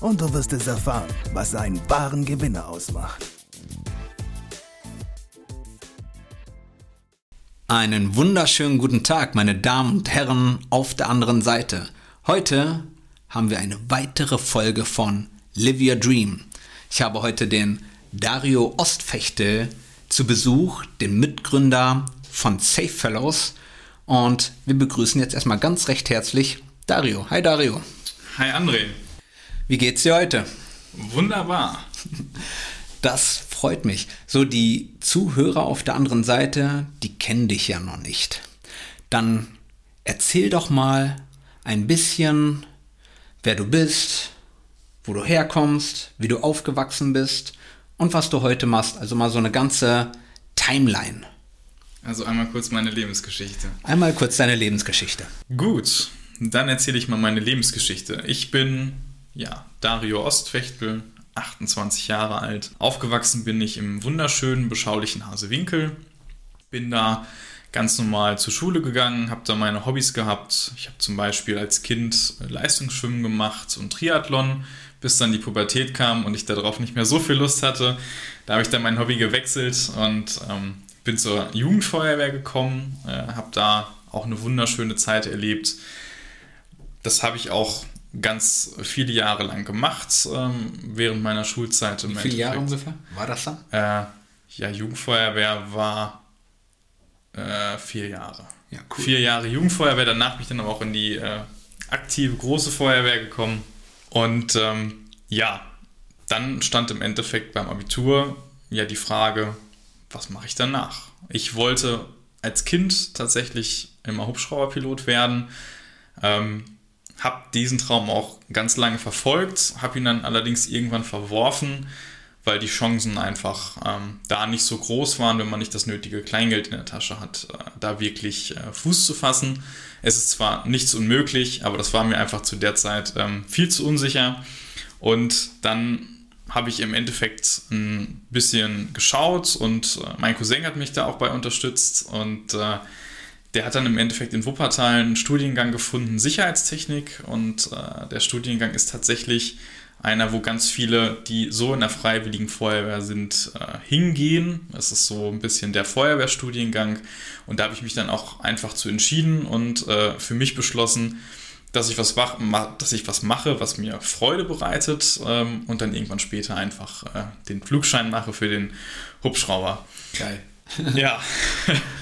und du wirst es erfahren, was einen wahren Gewinner ausmacht. Einen wunderschönen guten Tag, meine Damen und Herren auf der anderen Seite. Heute haben wir eine weitere Folge von Live Your Dream. Ich habe heute den Dario Ostfechtel zu Besuch, den Mitgründer von Safe Fellows. Und wir begrüßen jetzt erstmal ganz recht herzlich Dario. Hi Dario. Hi André. Wie geht's dir heute? Wunderbar. Das freut mich. So, die Zuhörer auf der anderen Seite, die kennen dich ja noch nicht. Dann erzähl doch mal ein bisschen, wer du bist, wo du herkommst, wie du aufgewachsen bist und was du heute machst. Also mal so eine ganze Timeline. Also einmal kurz meine Lebensgeschichte. Einmal kurz deine Lebensgeschichte. Gut, dann erzähle ich mal meine Lebensgeschichte. Ich bin, ja, Dario Ostfechtel, 28 Jahre alt. Aufgewachsen bin ich im wunderschönen, beschaulichen Hasewinkel. Bin da ganz normal zur Schule gegangen, habe da meine Hobbys gehabt. Ich habe zum Beispiel als Kind Leistungsschwimmen gemacht und Triathlon, bis dann die Pubertät kam und ich darauf nicht mehr so viel Lust hatte. Da habe ich dann mein Hobby gewechselt und ähm, bin zur Jugendfeuerwehr gekommen, äh, habe da auch eine wunderschöne Zeit erlebt. Das habe ich auch ganz viele Jahre lang gemacht ähm, während meiner Schulzeit. Wie viele Jahre ungefähr war das dann? Äh, ja, Jugendfeuerwehr war äh, vier Jahre. Ja, cool. Vier Jahre Jugendfeuerwehr, danach bin ich dann aber auch in die äh, aktive große Feuerwehr gekommen. Und ähm, ja, dann stand im Endeffekt beim Abitur ja die Frage, was mache ich danach? Ich wollte als Kind tatsächlich immer Hubschrauberpilot werden. Ähm, habe diesen Traum auch ganz lange verfolgt, habe ihn dann allerdings irgendwann verworfen, weil die Chancen einfach ähm, da nicht so groß waren, wenn man nicht das nötige Kleingeld in der Tasche hat, äh, da wirklich äh, Fuß zu fassen. Es ist zwar nichts unmöglich, aber das war mir einfach zu der Zeit ähm, viel zu unsicher. Und dann habe ich im Endeffekt ein bisschen geschaut und äh, mein Cousin hat mich da auch bei unterstützt und äh, der hat dann im Endeffekt in Wuppertal einen Studiengang gefunden, Sicherheitstechnik. Und äh, der Studiengang ist tatsächlich einer, wo ganz viele, die so in der Freiwilligen Feuerwehr sind, äh, hingehen. Das ist so ein bisschen der Feuerwehrstudiengang. Und da habe ich mich dann auch einfach zu entschieden und äh, für mich beschlossen, dass ich was, mach, dass ich was mache, was mir Freude bereitet ähm, und dann irgendwann später einfach äh, den Flugschein mache für den Hubschrauber. Geil. ja.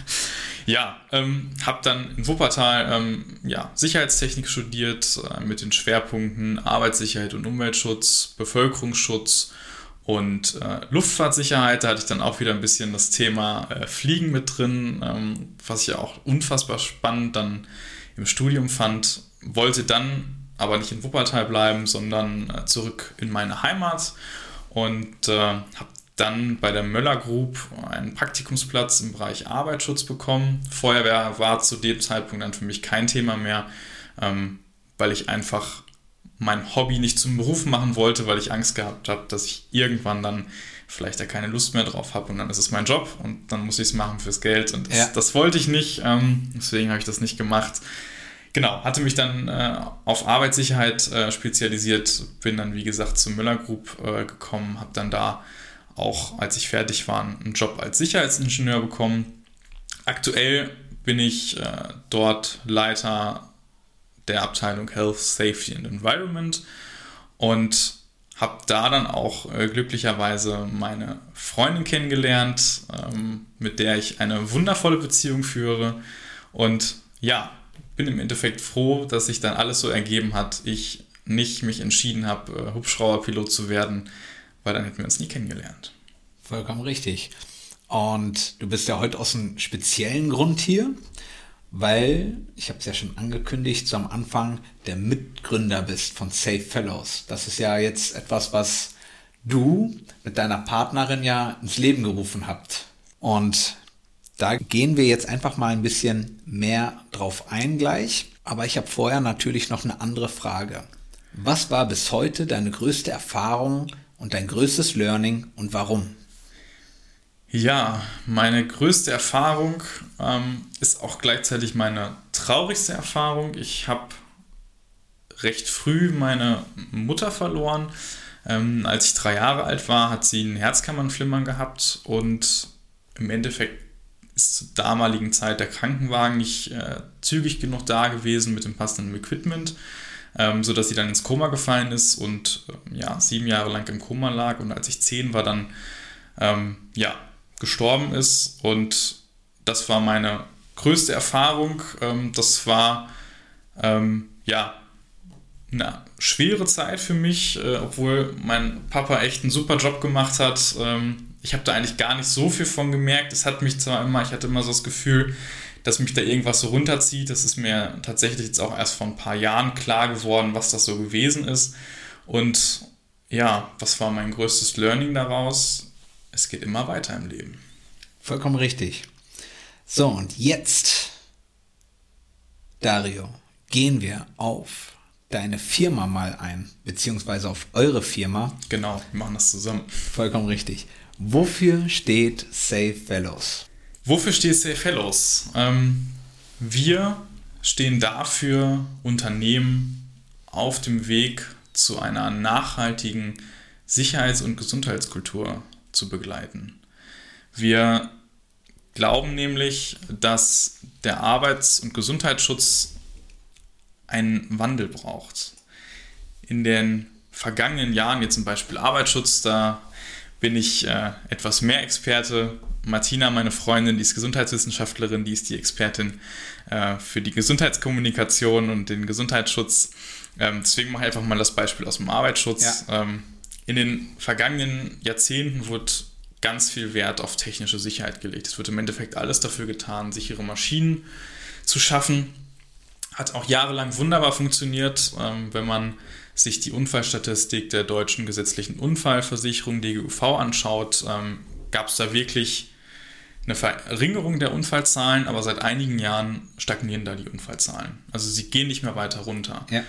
Ja, ähm, habe dann in Wuppertal ähm, ja, Sicherheitstechnik studiert äh, mit den Schwerpunkten Arbeitssicherheit und Umweltschutz, Bevölkerungsschutz und äh, Luftfahrtsicherheit. Da hatte ich dann auch wieder ein bisschen das Thema äh, Fliegen mit drin, ähm, was ich ja auch unfassbar spannend dann im Studium fand. Wollte dann aber nicht in Wuppertal bleiben, sondern äh, zurück in meine Heimat und äh, habe dann bei der Möller Group einen Praktikumsplatz im Bereich Arbeitsschutz bekommen. Feuerwehr war zu dem Zeitpunkt dann für mich kein Thema mehr, ähm, weil ich einfach mein Hobby nicht zum Beruf machen wollte, weil ich Angst gehabt habe, dass ich irgendwann dann vielleicht da keine Lust mehr drauf habe und dann ist es mein Job und dann muss ich es machen fürs Geld und das, ja. das wollte ich nicht, ähm, deswegen habe ich das nicht gemacht. Genau, hatte mich dann äh, auf Arbeitssicherheit äh, spezialisiert, bin dann wie gesagt zur Müller Group äh, gekommen, habe dann da auch als ich fertig war, einen Job als Sicherheitsingenieur bekommen. Aktuell bin ich äh, dort Leiter der Abteilung Health, Safety and Environment und habe da dann auch äh, glücklicherweise meine Freundin kennengelernt, ähm, mit der ich eine wundervolle Beziehung führe. Und ja, bin im Endeffekt froh, dass sich dann alles so ergeben hat. Ich nicht mich entschieden habe, äh, Hubschrauberpilot zu werden, weil dann hätten wir uns nie kennengelernt. Vollkommen richtig. Und du bist ja heute aus einem speziellen Grund hier, weil, ich habe es ja schon angekündigt, so am Anfang der Mitgründer bist von Safe Fellows. Das ist ja jetzt etwas, was du mit deiner Partnerin ja ins Leben gerufen habt. Und da gehen wir jetzt einfach mal ein bisschen mehr drauf ein gleich. Aber ich habe vorher natürlich noch eine andere Frage. Was war bis heute deine größte Erfahrung und dein größtes Learning und warum? Ja, meine größte Erfahrung ähm, ist auch gleichzeitig meine traurigste Erfahrung. Ich habe recht früh meine Mutter verloren. Ähm, als ich drei Jahre alt war, hat sie ein Herzkammernflimmern gehabt und im Endeffekt ist zur damaligen Zeit der Krankenwagen nicht äh, zügig genug da gewesen mit dem passenden Equipment, ähm, sodass sie dann ins Koma gefallen ist und äh, ja, sieben Jahre lang im Koma lag. Und als ich zehn war, dann ähm, ja, gestorben ist. Und das war meine größte Erfahrung. Ähm, das war ähm, ja eine schwere Zeit für mich, äh, obwohl mein Papa echt einen super Job gemacht hat. Ähm, ich habe da eigentlich gar nicht so viel von gemerkt. Es hat mich zwar immer, ich hatte immer so das Gefühl, dass mich da irgendwas so runterzieht. Das ist mir tatsächlich jetzt auch erst vor ein paar Jahren klar geworden, was das so gewesen ist. Und ja, was war mein größtes Learning daraus? Es geht immer weiter im Leben. Vollkommen richtig. So, und jetzt, Dario, gehen wir auf deine Firma mal ein, beziehungsweise auf eure Firma. Genau, wir machen das zusammen. Vollkommen richtig. Wofür steht Safe Fellows? Wofür steht Safe Fellows? Ähm, wir stehen dafür, Unternehmen auf dem Weg zu einer nachhaltigen Sicherheits- und Gesundheitskultur zu begleiten. Wir glauben nämlich, dass der Arbeits- und Gesundheitsschutz einen Wandel braucht. In den vergangenen Jahren, jetzt zum Beispiel Arbeitsschutz, da bin ich äh, etwas mehr Experte. Martina, meine Freundin, die ist Gesundheitswissenschaftlerin, die ist die Expertin äh, für die Gesundheitskommunikation und den Gesundheitsschutz. Ähm, deswegen mache ich einfach mal das Beispiel aus dem Arbeitsschutz. Ja. Ähm, in den vergangenen Jahrzehnten wurde ganz viel Wert auf technische Sicherheit gelegt. Es wird im Endeffekt alles dafür getan, sichere Maschinen zu schaffen. Hat auch jahrelang wunderbar funktioniert, ähm, wenn man sich die Unfallstatistik der deutschen gesetzlichen Unfallversicherung DGUV anschaut, ähm, gab es da wirklich eine Verringerung der Unfallzahlen, aber seit einigen Jahren stagnieren da die Unfallzahlen. Also sie gehen nicht mehr weiter runter. Ja.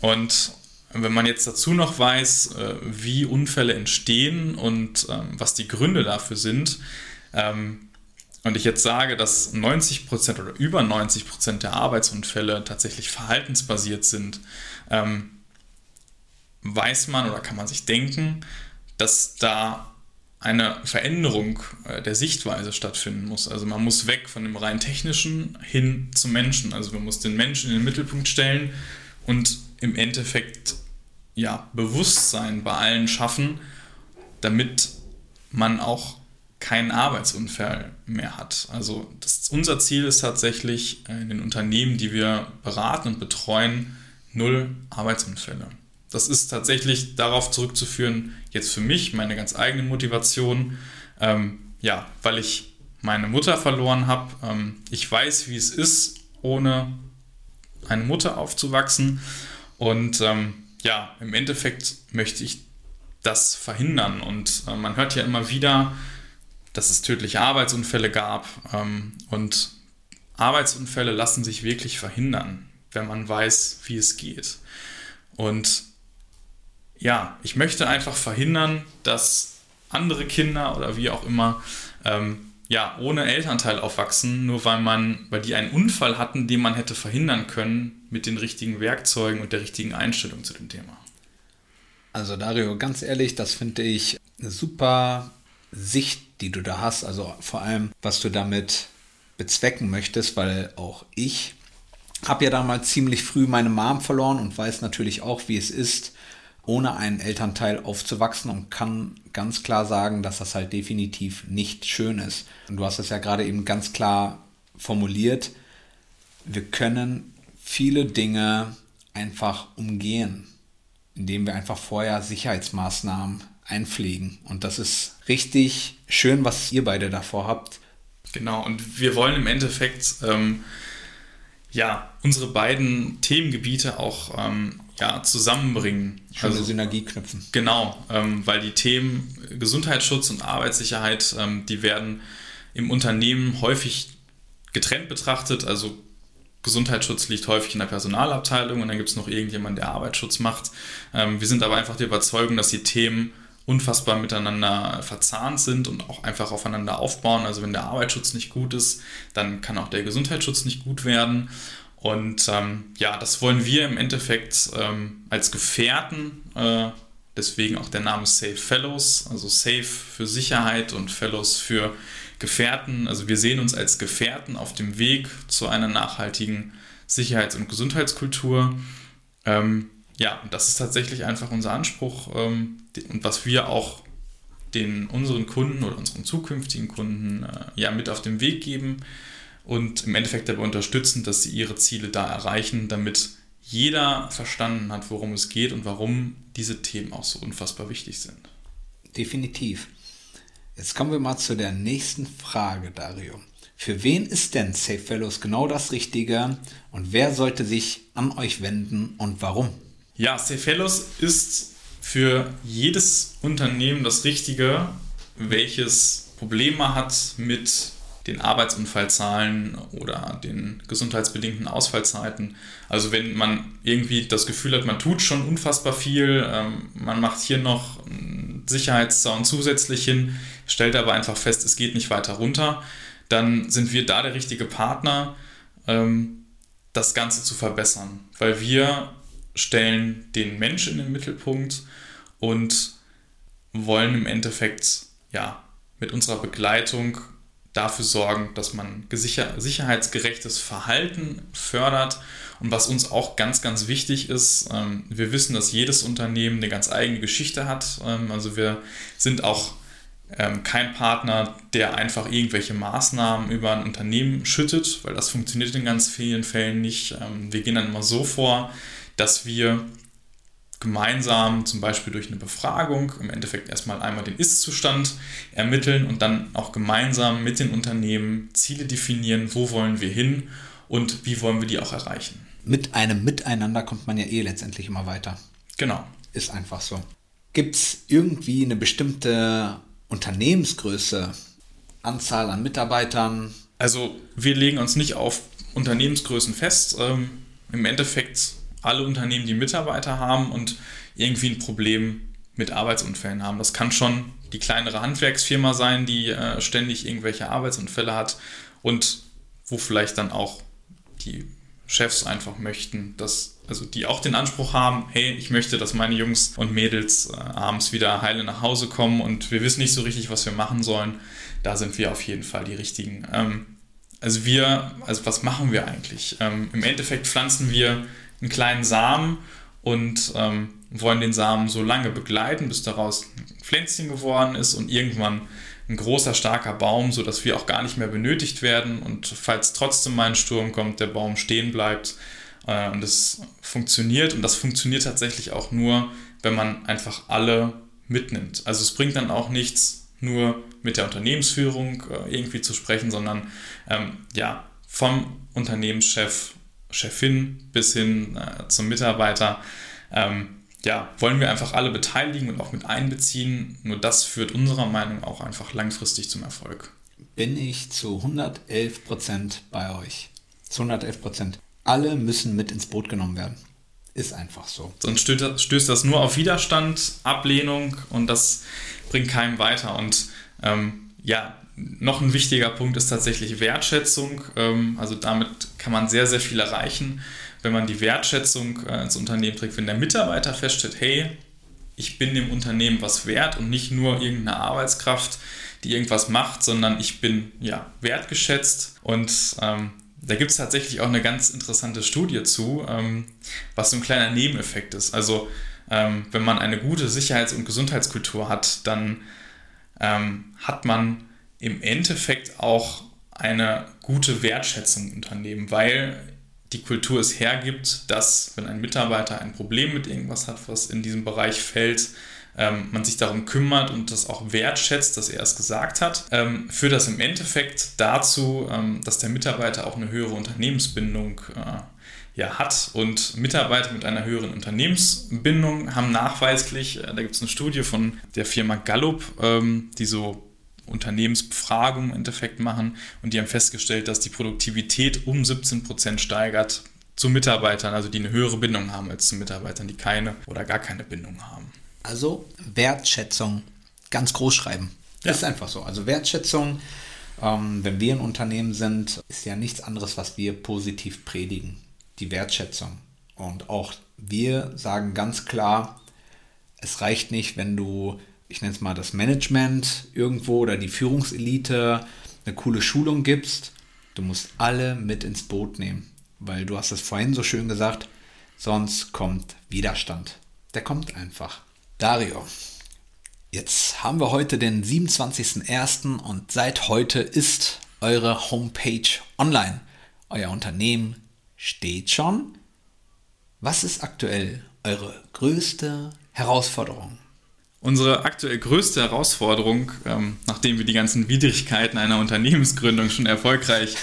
Und wenn man jetzt dazu noch weiß, äh, wie Unfälle entstehen und ähm, was die Gründe dafür sind, ähm, und ich jetzt sage, dass 90% oder über 90% der Arbeitsunfälle tatsächlich verhaltensbasiert sind, ähm, weiß man oder kann man sich denken, dass da eine Veränderung äh, der Sichtweise stattfinden muss. Also man muss weg von dem rein technischen hin zum Menschen. Also man muss den Menschen in den Mittelpunkt stellen und im Endeffekt ja Bewusstsein bei allen schaffen, damit man auch keinen Arbeitsunfall mehr hat. Also das, unser Ziel ist tatsächlich in den Unternehmen, die wir beraten und betreuen, null Arbeitsunfälle. Das ist tatsächlich darauf zurückzuführen, jetzt für mich, meine ganz eigene Motivation, ähm, ja, weil ich meine Mutter verloren habe. Ähm, ich weiß, wie es ist, ohne eine Mutter aufzuwachsen. Und ähm, ja, im Endeffekt möchte ich das verhindern. Und äh, man hört ja immer wieder, dass es tödliche Arbeitsunfälle gab. Ähm, und Arbeitsunfälle lassen sich wirklich verhindern, wenn man weiß, wie es geht. Und ja, ich möchte einfach verhindern, dass andere Kinder oder wie auch immer ähm, ja, ohne Elternteil aufwachsen, nur weil man, weil die einen Unfall hatten, den man hätte verhindern können mit den richtigen Werkzeugen und der richtigen Einstellung zu dem Thema. Also Dario, ganz ehrlich, das finde ich eine super Sicht, die du da hast. Also vor allem, was du damit bezwecken möchtest, weil auch ich habe ja damals ziemlich früh meine Mom verloren und weiß natürlich auch, wie es ist, ohne einen Elternteil aufzuwachsen und kann ganz klar sagen, dass das halt definitiv nicht schön ist. Und du hast es ja gerade eben ganz klar formuliert. Wir können viele Dinge einfach umgehen, indem wir einfach vorher Sicherheitsmaßnahmen einpflegen. Und das ist richtig schön, was ihr beide davor habt. Genau, und wir wollen im Endeffekt ähm, ja, unsere beiden Themengebiete auch ähm, ja, zusammenbringen. Schon also, Synergie knüpfen. Genau, ähm, weil die Themen Gesundheitsschutz und Arbeitssicherheit, ähm, die werden im Unternehmen häufig getrennt betrachtet. Also Gesundheitsschutz liegt häufig in der Personalabteilung und dann gibt es noch irgendjemand, der Arbeitsschutz macht. Ähm, wir sind aber einfach der Überzeugung, dass die Themen unfassbar miteinander verzahnt sind und auch einfach aufeinander aufbauen. Also wenn der Arbeitsschutz nicht gut ist, dann kann auch der Gesundheitsschutz nicht gut werden. Und ähm, ja, das wollen wir im Endeffekt ähm, als Gefährten, äh, deswegen auch der Name Safe Fellows, also Safe für Sicherheit und Fellows für Gefährten. Also wir sehen uns als Gefährten auf dem Weg zu einer nachhaltigen Sicherheits- und Gesundheitskultur. Ähm, ja, das ist tatsächlich einfach unser Anspruch ähm, und was wir auch den unseren Kunden oder unseren zukünftigen Kunden äh, ja mit auf den Weg geben und im Endeffekt dabei unterstützen, dass sie ihre Ziele da erreichen, damit jeder verstanden hat, worum es geht und warum diese Themen auch so unfassbar wichtig sind. Definitiv. Jetzt kommen wir mal zu der nächsten Frage, Dario. Für wen ist denn Safe Fellows genau das Richtige und wer sollte sich an euch wenden und warum? Ja, Safe Fellows ist für jedes Unternehmen das Richtige, welches Probleme hat mit den Arbeitsunfallzahlen oder den gesundheitsbedingten Ausfallzeiten. Also wenn man irgendwie das Gefühl hat, man tut schon unfassbar viel, ähm, man macht hier noch einen Sicherheitszaun zusätzlich hin, stellt aber einfach fest, es geht nicht weiter runter, dann sind wir da der richtige Partner, ähm, das Ganze zu verbessern. Weil wir stellen den Mensch in den Mittelpunkt und wollen im Endeffekt ja mit unserer Begleitung dafür sorgen, dass man sicherheitsgerechtes Verhalten fördert. Und was uns auch ganz, ganz wichtig ist, ähm, wir wissen, dass jedes Unternehmen eine ganz eigene Geschichte hat. Ähm, also wir sind auch ähm, kein Partner, der einfach irgendwelche Maßnahmen über ein Unternehmen schüttet, weil das funktioniert in ganz vielen Fällen nicht. wir gehen dann immer so vor, dass wir gemeinsam zum Beispiel durch eine Befragung im Endeffekt erstmal einmal den Ist-Zustand ermitteln und dann auch gemeinsam mit den Unternehmen Ziele definieren, wo wollen wir hin und wie wollen wir die auch erreichen. Mit einem Miteinander kommt man ja eh letztendlich immer weiter. Genau. Ist einfach so. Gibt es irgendwie eine bestimmte Unternehmensgröße, Anzahl an Mitarbeitern? Also wir legen uns nicht auf Unternehmensgrößen fest. Ähm, Im Endeffekt alle Unternehmen, die Mitarbeiter haben und irgendwie ein Problem mit Arbeitsunfällen haben. Das kann schon die kleinere Handwerksfirma sein, die äh, ständig irgendwelche Arbeitsunfälle hat und wo vielleicht dann auch die Chefs einfach möchten, dass, also die auch den Anspruch haben, hey, ich möchte, dass meine Jungs und Mädels äh, abends wieder heile nach Hause kommen und wir wissen nicht so richtig, was wir machen sollen. Da sind wir auf jeden Fall die richtigen. Ähm, also wir, also was machen wir eigentlich? Ähm, Im Endeffekt pflanzen wir einen kleinen Samen und ähm, wollen den Samen so lange begleiten, bis daraus ein Pflänzchen geworden ist und irgendwann ein großer, starker Baum, sodass wir auch gar nicht mehr benötigt werden und falls trotzdem mal ein Sturm kommt, der Baum stehen bleibt äh, und es funktioniert und das funktioniert tatsächlich auch nur, wenn man einfach alle mitnimmt. Also es bringt dann auch nichts, nur mit der Unternehmensführung äh, irgendwie zu sprechen, sondern ähm, ja, vom Unternehmenschef Chefin bis hin äh, zum Mitarbeiter. Ähm, ja, wollen wir einfach alle beteiligen und auch mit einbeziehen. Nur das führt unserer Meinung auch einfach langfristig zum Erfolg. Bin ich zu 111 Prozent bei euch. Zu 111 Prozent. Alle müssen mit ins Boot genommen werden. Ist einfach so. Sonst stößt, das nur auf Widerstand, Ablehnung und das bringt keinem weiter. Und ähm, ja, noch ein wichtiger Punkt ist tatsächlich Wertschätzung. Ähm, also damit kann man sehr, sehr viel erreichen, wenn man die Wertschätzung äh, ins Unternehmen trägt. Wenn der Mitarbeiter feststellt, hey, ich bin dem Unternehmen was wert und nicht nur irgendeine Arbeitskraft, die irgendwas macht, sondern ich bin ja wertgeschätzt und ähm, da gibt es tatsächlich auch eine ganz interessante Studie zu, ähm, was so ein kleiner Nebeneffekt ist. Also ähm, wenn man eine gute Sicherheits- und Gesundheitskultur hat, dann ähm, hat man im Endeffekt auch eine gute Wertschätzung im Unternehmen, weil die Kultur es hergibt, dass wenn ein Mitarbeiter ein Problem mit irgendwas hat, was in diesem Bereich fällt, ähm, man sich darum kümmert und das auch wertschätzt, dass er es gesagt hat, ähm, führt das im Endeffekt dazu, ähm, dass der Mitarbeiter auch eine höhere Unternehmensbindung äh, ja, hat. Und Mitarbeiter mit einer höheren Unternehmensbindung haben nachweislich, äh, da gibt es eine Studie von der Firma Gallup, ähm, die so Unternehmensbefragungen im Endeffekt machen und die haben festgestellt, dass die Produktivität um 17 Prozent steigert zu Mitarbeitern, also die eine höhere Bindung haben als zu Mitarbeitern, die keine oder gar keine Bindung haben. Also Wertschätzung ganz groß schreiben. Ja. Ist einfach so. Also Wertschätzung, ähm, wenn wir ein Unternehmen sind, ist ja nichts anderes, was wir positiv predigen. Die Wertschätzung. Und auch wir sagen ganz klar, es reicht nicht, wenn du, ich nenne es mal das Management irgendwo oder die Führungselite eine coole Schulung gibst. Du musst alle mit ins Boot nehmen weil du hast es vorhin so schön gesagt, sonst kommt Widerstand. Der kommt einfach. Dario, jetzt haben wir heute den 27.01. und seit heute ist eure Homepage online. Euer Unternehmen steht schon. Was ist aktuell eure größte Herausforderung? Unsere aktuell größte Herausforderung, ähm, nachdem wir die ganzen Widrigkeiten einer Unternehmensgründung schon erfolgreich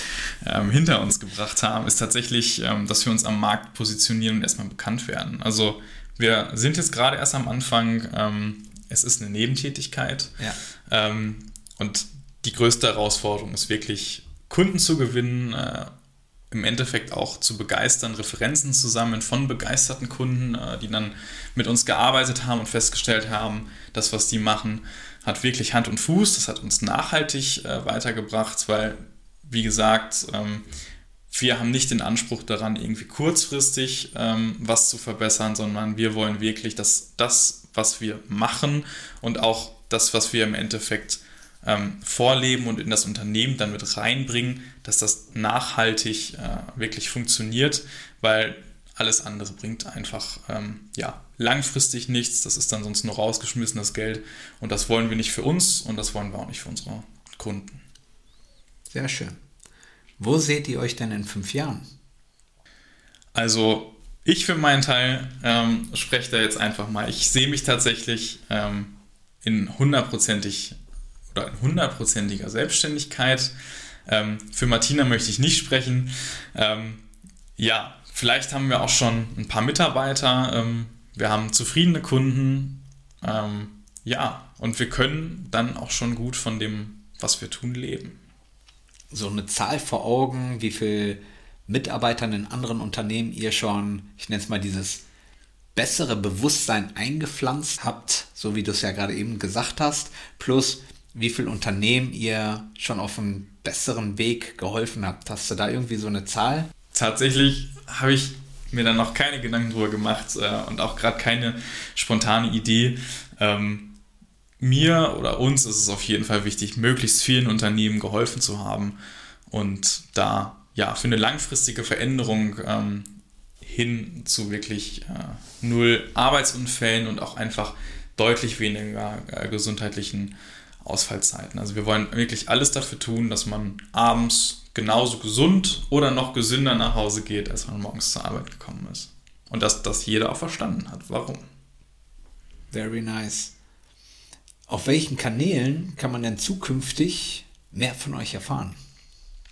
ähm, hinter uns gebracht haben, ist tatsächlich, ähm, dass wir uns am Markt positionieren und erstmal bekannt werden. Also wir sind jetzt gerade erst am Anfang, ähm, es ist eine Nebentätigkeit ja. Ähm, und die größte Herausforderung ist wirklich Kunden zu gewinnen, äh, im Endeffekt auch zu begeistern, Referenzen zu sammeln von begeisterten Kunden, äh, die dann mit uns gearbeitet haben und festgestellt haben, das, was die machen, hat wirklich Hand und Fuß. Das hat uns nachhaltig äh, weitergebracht, weil, wie gesagt, ähm, wir haben nicht den Anspruch daran, irgendwie kurzfristig ähm, was zu verbessern, sondern wir wollen wirklich, dass das, was wir machen und auch das, was wir im Endeffekt ähm, vorleben und in das Unternehmen dann mit reinbringen, dass das nachhaltig äh, wirklich funktioniert, weil alles andere bringt einfach ähm, ja, langfristig nichts. Das ist dann sonst nur rausgeschmissenes Geld und das wollen wir nicht für uns und das wollen wir auch nicht für unsere Kunden. Sehr schön. Wo seht ihr euch denn in fünf Jahren? Also ich für meinen Teil ähm, spreche da jetzt einfach mal. Ich sehe mich tatsächlich ähm, in hundertprozentig oder in hundertprozentiger Selbstständigkeit. Ähm, für Martina möchte ich nicht sprechen. Ähm, ja, vielleicht haben wir auch schon ein paar Mitarbeiter. Ähm, wir haben zufriedene Kunden. Ähm, ja, und wir können dann auch schon gut von dem, was wir tun, leben. So eine Zahl vor Augen, wie viele Mitarbeitern in anderen Unternehmen ihr schon, ich nenne es mal dieses bessere Bewusstsein eingepflanzt habt, so wie du es ja gerade eben gesagt hast, plus wie viel Unternehmen ihr schon auf einem besseren Weg geholfen habt. Hast du da irgendwie so eine Zahl? Tatsächlich habe ich mir dann noch keine Gedanken drüber gemacht äh, und auch gerade keine spontane Idee. Ähm, mir oder uns ist es auf jeden Fall wichtig, möglichst vielen Unternehmen geholfen zu haben und da ja für eine langfristige Veränderung ähm, hin zu wirklich äh, null Arbeitsunfällen und auch einfach deutlich weniger äh, gesundheitlichen Ausfallzeiten. Also wir wollen wirklich alles dafür tun, dass man abends genauso gesund oder noch gesünder nach Hause geht, als man morgens zur Arbeit gekommen ist. Und dass das jeder auch verstanden hat. Warum? Very nice. Auf welchen Kanälen kann man denn zukünftig mehr von euch erfahren?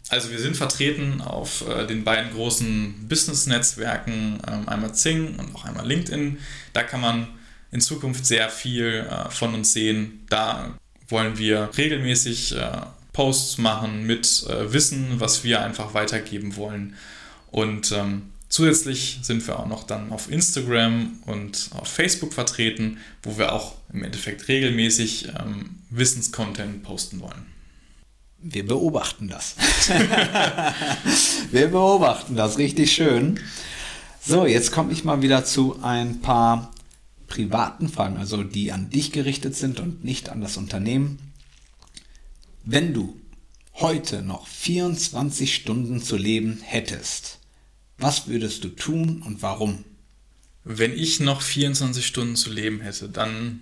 Also wir sind vertreten auf äh, den beiden großen Business-Netzwerken, ähm, einmal Zing und auch einmal LinkedIn. Da kann man in Zukunft sehr viel äh, von uns sehen. Da wollen wir regelmäßig äh, Posts machen mit äh, Wissen, was wir einfach weitergeben wollen. Und ähm, zusätzlich sind wir auch noch dann auf Instagram und auf Facebook vertreten, wo wir auch im Endeffekt regelmäßig ähm, Wissenscontent posten wollen. Wir beobachten das. wir beobachten das richtig schön. So, jetzt komme ich mal wieder zu ein paar privaten Fragen, also die an dich gerichtet sind und nicht an das Unternehmen. Wenn du heute noch 24 Stunden zu leben hättest, was würdest du tun und warum? Wenn ich noch 24 Stunden zu leben hätte, dann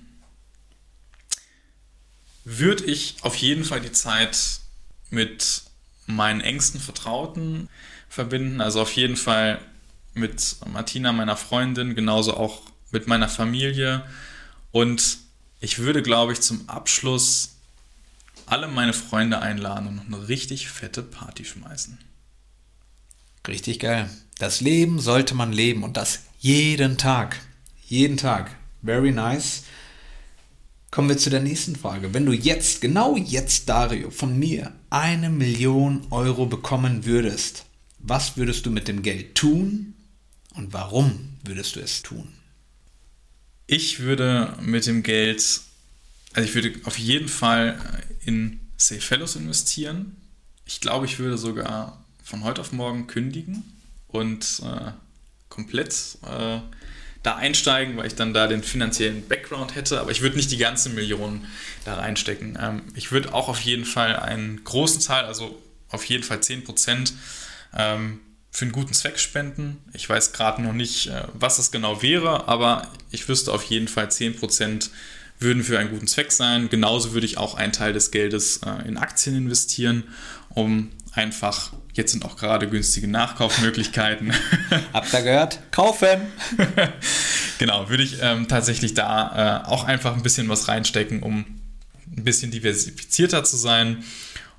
würde ich auf jeden Fall die Zeit mit meinen engsten Vertrauten verbinden. Also auf jeden Fall mit Martina, meiner Freundin, genauso auch mit meiner Familie und ich würde, glaube ich, zum Abschluss alle meine Freunde einladen und eine richtig fette Party schmeißen. Richtig geil. Das Leben sollte man leben und das jeden Tag. Jeden Tag. Very nice. Kommen wir zu der nächsten Frage. Wenn du jetzt, genau jetzt, Dario, von mir eine Million Euro bekommen würdest, was würdest du mit dem Geld tun und warum würdest du es tun? Ich würde mit dem Geld, also ich würde auf jeden Fall in Safe Fellows investieren. Ich glaube, ich würde sogar von heute auf morgen kündigen und äh, komplett äh, da einsteigen, weil ich dann da den finanziellen Background hätte, aber ich würde nicht die ganze Million da reinstecken. Ähm, ich würde auch auf jeden Fall einen großen Teil, also auf jeden Fall 10 Prozent, ähm, für einen guten Zweck spenden. Ich weiß gerade noch nicht, äh, was es genau wäre, aber ich wüsste auf jeden Fall 10 Prozent würden für einen guten Zweck sein. Genauso würde ich auch einen Teil des Geldes äh, in Aktien investieren, um einfach, jetzt sind auch gerade günstige Nachkaufmöglichkeiten. Habt ihr gehört? Kaufen! genau, würde ich ähm, tatsächlich da äh, auch einfach ein bisschen was reinstecken, um ein bisschen diversifizierter zu sein.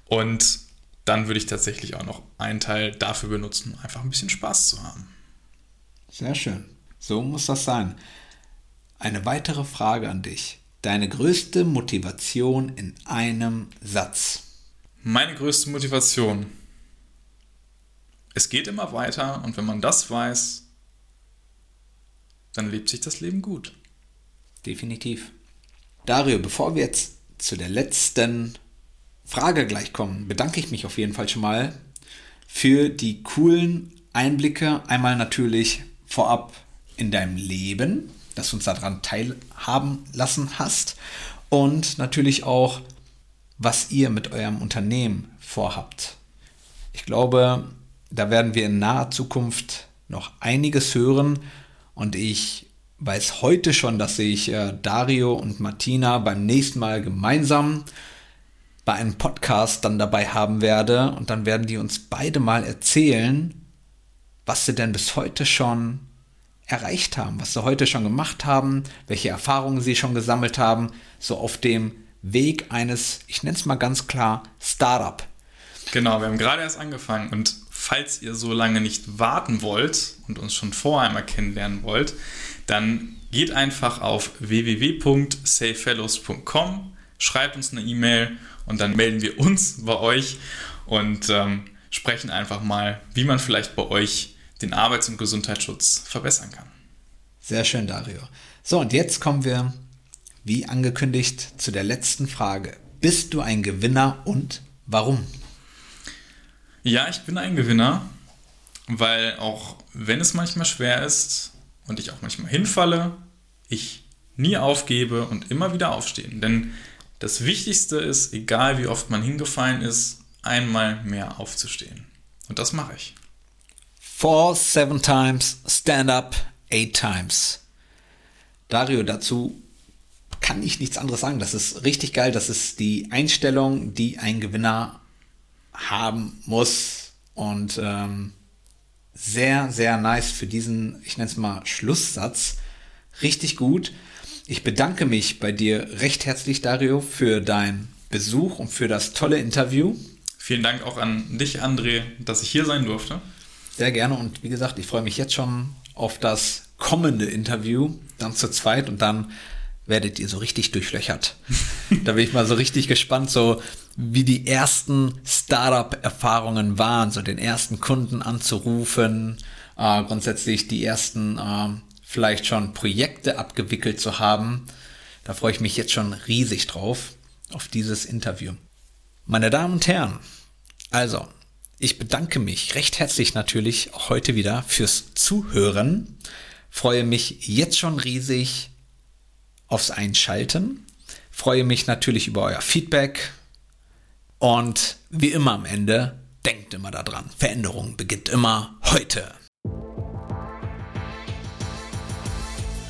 Und dann würde ich tatsächlich auch noch einen Teil dafür benutzen, einfach ein bisschen Spaß zu haben. Sehr schön. So muss das sein. Eine weitere Frage an dich. Deine größte Motivation in einem Satz. Meine größte Motivation. Es geht immer weiter und wenn man das weiß, dann lebt sich das Leben gut. Definitiv. Dario, bevor wir jetzt zu der letzten Frage gleich kommen, bedanke ich mich auf jeden Fall schon mal für die coolen Einblicke. Einmal natürlich vorab in deinem Leben, dass du uns daran teilhaben lassen hast. Und natürlich auch was ihr mit eurem Unternehmen vorhabt. Ich glaube, da werden wir in naher Zukunft noch einiges hören und ich weiß heute schon, dass ich äh, Dario und Martina beim nächsten Mal gemeinsam bei einem Podcast dann dabei haben werde und dann werden die uns beide mal erzählen, was sie denn bis heute schon erreicht haben, was sie heute schon gemacht haben, welche Erfahrungen sie schon gesammelt haben, so auf dem Weg eines, ich nenne es mal ganz klar, Startup. Genau, wir haben gerade erst angefangen und falls ihr so lange nicht warten wollt und uns schon vorher einmal kennenlernen wollt, dann geht einfach auf www.safefellows.com, schreibt uns eine E-Mail und dann melden wir uns bei euch und ähm, sprechen einfach mal, wie man vielleicht bei euch den Arbeits- und Gesundheitsschutz verbessern kann. Sehr schön, Dario. So, und jetzt kommen wir wie angekündigt, zu der letzten Frage. Bist du ein Gewinner und warum? Ja, ich bin ein Gewinner, weil auch wenn es manchmal schwer ist und ich auch manchmal hinfalle, ich nie aufgebe und immer wieder aufstehen. Denn das Wichtigste ist, egal wie oft man hingefallen ist, einmal mehr aufzustehen. Und das mache ich. Fall seven times, stand up eight times. Dario, dazu kann ich nichts anderes sagen. Das ist richtig geil. Das ist die Einstellung, die ein Gewinner haben muss. Und ähm, sehr, sehr nice für diesen, ich nenne es mal Schlusssatz. Richtig gut. Ich bedanke mich bei dir recht herzlich, Dario, für deinen Besuch und für das tolle Interview. Vielen Dank auch an dich, André, dass ich hier sein durfte. Sehr gerne und wie gesagt, ich freue mich jetzt schon auf das kommende Interview, dann zu zweit und dann werdet ihr so richtig durchlöchert. da bin ich mal so richtig gespannt, so wie die ersten Startup-Erfahrungen waren, so den ersten Kunden anzurufen, äh, grundsätzlich die ersten äh, vielleicht schon Projekte abgewickelt zu haben. Da freue ich mich jetzt schon riesig drauf, auf dieses Interview. Meine Damen und Herren, also, ich bedanke mich recht herzlich natürlich heute wieder fürs Zuhören. Freue mich jetzt schon riesig aufs Einschalten. Freue mich natürlich über euer Feedback. Und wie immer am Ende, denkt immer daran, Veränderung beginnt immer heute.